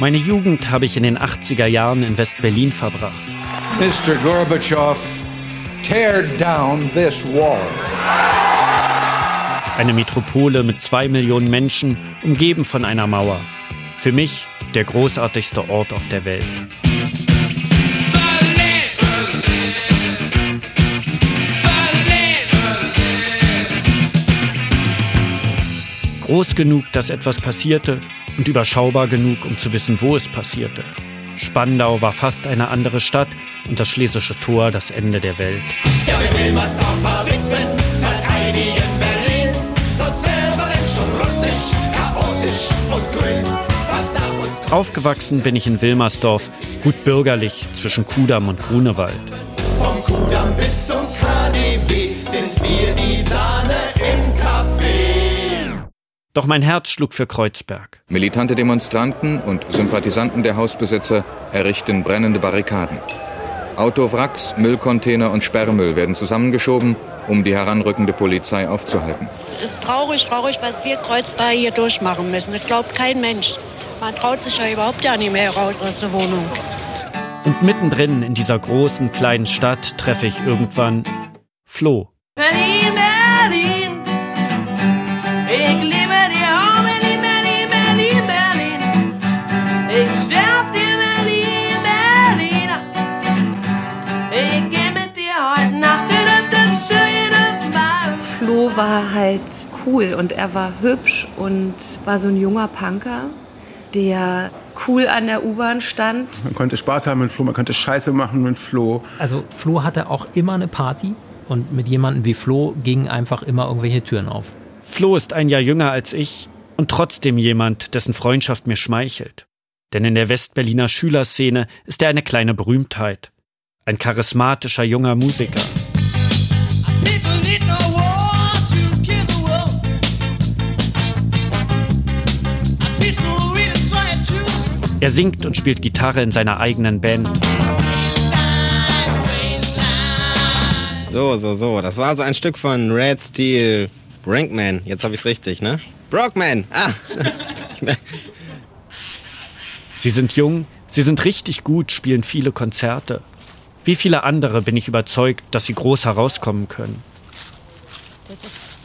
Meine Jugend habe ich in den 80er Jahren in West-Berlin verbracht. Mr. Gorbatschow, tear down this wall. Eine Metropole mit zwei Millionen Menschen, umgeben von einer Mauer. Für mich der großartigste Ort auf der Welt. Groß genug, dass etwas passierte und überschaubar genug, um zu wissen, wo es passierte. Spandau war fast eine andere Stadt und das Schlesische Tor das Ende der Welt. Ja, wir Wilmersdorf verwitwen, verteidigen Berlin, sonst wären wir schon russisch, chaotisch und grün. Aufgewachsen bin ich in Wilmersdorf, gut bürgerlich zwischen Kudamm und Grunewald. Vom Kudamm bis zum Doch mein Herz schlug für Kreuzberg. Militante Demonstranten und Sympathisanten der Hausbesitzer errichten brennende Barrikaden. Autowracks, Müllcontainer und Sperrmüll werden zusammengeschoben, um die heranrückende Polizei aufzuhalten. Es ist traurig, traurig, was wir Kreuzberg hier durchmachen müssen. Das glaubt kein Mensch. Man traut sich ja überhaupt ja nicht mehr raus aus der Wohnung. Und mittendrin in dieser großen, kleinen Stadt treffe ich irgendwann Flo. Berlin, Berlin. War halt cool und er war hübsch und war so ein junger Punker der cool an der U-Bahn stand. Man konnte Spaß haben mit Flo, man konnte Scheiße machen mit Flo. Also Flo hatte auch immer eine Party und mit jemandem wie Flo gingen einfach immer irgendwelche Türen auf. Flo ist ein Jahr jünger als ich und trotzdem jemand, dessen Freundschaft mir schmeichelt. Denn in der Westberliner Schülerszene ist er eine kleine Berühmtheit. Ein charismatischer junger Musiker. Er singt und spielt Gitarre in seiner eigenen Band. So, so, so. Das war also ein Stück von Red Steel Brinkman. Jetzt habe ich es richtig, ne? Brockman. Ah. sie sind jung, sie sind richtig gut, spielen viele Konzerte. Wie viele andere bin ich überzeugt, dass sie groß herauskommen können. Das ist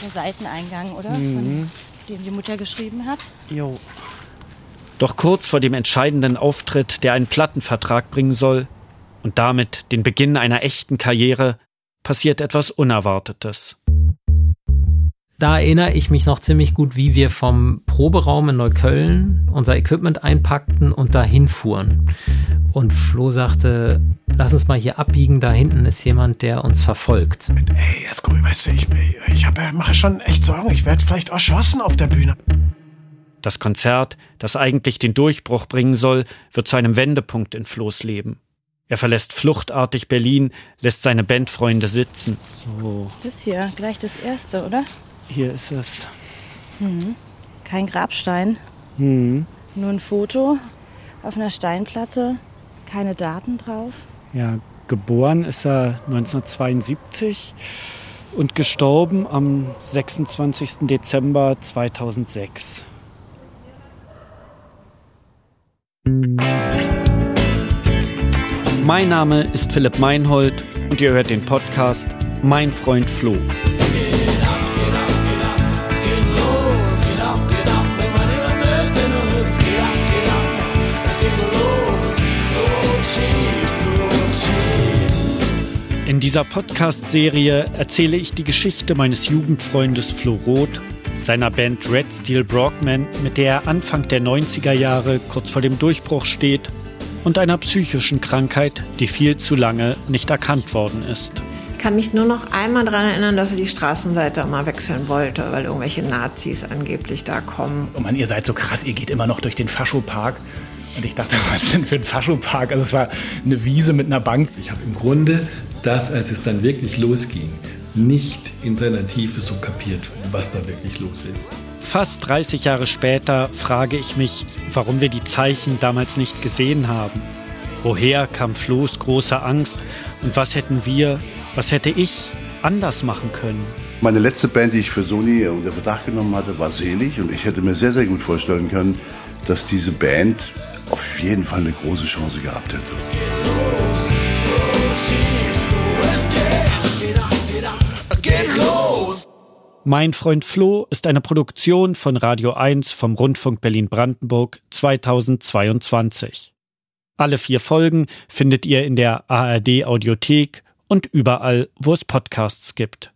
der Seiteneingang, oder? Mhm. Von dem die Mutter geschrieben hat. Jo. Doch kurz vor dem entscheidenden Auftritt, der einen Plattenvertrag bringen soll und damit den Beginn einer echten Karriere, passiert etwas Unerwartetes. Da erinnere ich mich noch ziemlich gut, wie wir vom Proberaum in Neukölln unser Equipment einpackten und dahin fuhren. Und Flo sagte, lass uns mal hier abbiegen, da hinten ist jemand, der uns verfolgt. Ey, Esko, weißt du, ich, ich hab, mache schon echt Sorgen, ich werde vielleicht erschossen auf der Bühne. Das Konzert, das eigentlich den Durchbruch bringen soll, wird zu einem Wendepunkt in Flo's Leben. Er verlässt fluchtartig Berlin, lässt seine Bandfreunde sitzen. So. Das hier, gleich das erste, oder? Hier ist es. Mhm. Kein Grabstein. Mhm. Nur ein Foto auf einer Steinplatte. Keine Daten drauf. Ja, geboren ist er 1972 und gestorben am 26. Dezember 2006. Mein Name ist Philipp Meinhold und ihr hört den Podcast Mein Freund Flo. In dieser Podcast-Serie erzähle ich die Geschichte meines Jugendfreundes Flo Roth seiner Band Red Steel Brockman, mit der er Anfang der 90er Jahre kurz vor dem Durchbruch steht, und einer psychischen Krankheit, die viel zu lange nicht erkannt worden ist. Ich kann mich nur noch einmal daran erinnern, dass er die Straßenseite mal wechseln wollte, weil irgendwelche Nazis angeblich da kommen. Oh Mann, ihr seid so krass, ihr geht immer noch durch den Faschopark. Und ich dachte, was ist denn für ein Faschopark? Also es war eine Wiese mit einer Bank. Ich habe im Grunde das, als es dann wirklich losging, nicht in seiner Tiefe so kapiert, was da wirklich los ist. Fast 30 Jahre später frage ich mich, warum wir die Zeichen damals nicht gesehen haben. Woher kam Flo's große Angst und was hätten wir, was hätte ich anders machen können? Meine letzte Band, die ich für Sony unter Verdacht genommen hatte, war Selig und ich hätte mir sehr, sehr gut vorstellen können, dass diese Band auf jeden Fall eine große Chance gehabt hätte. Mein Freund Flo ist eine Produktion von Radio 1 vom Rundfunk Berlin-Brandenburg 2022. Alle vier Folgen findet ihr in der ARD Audiothek und überall, wo es Podcasts gibt.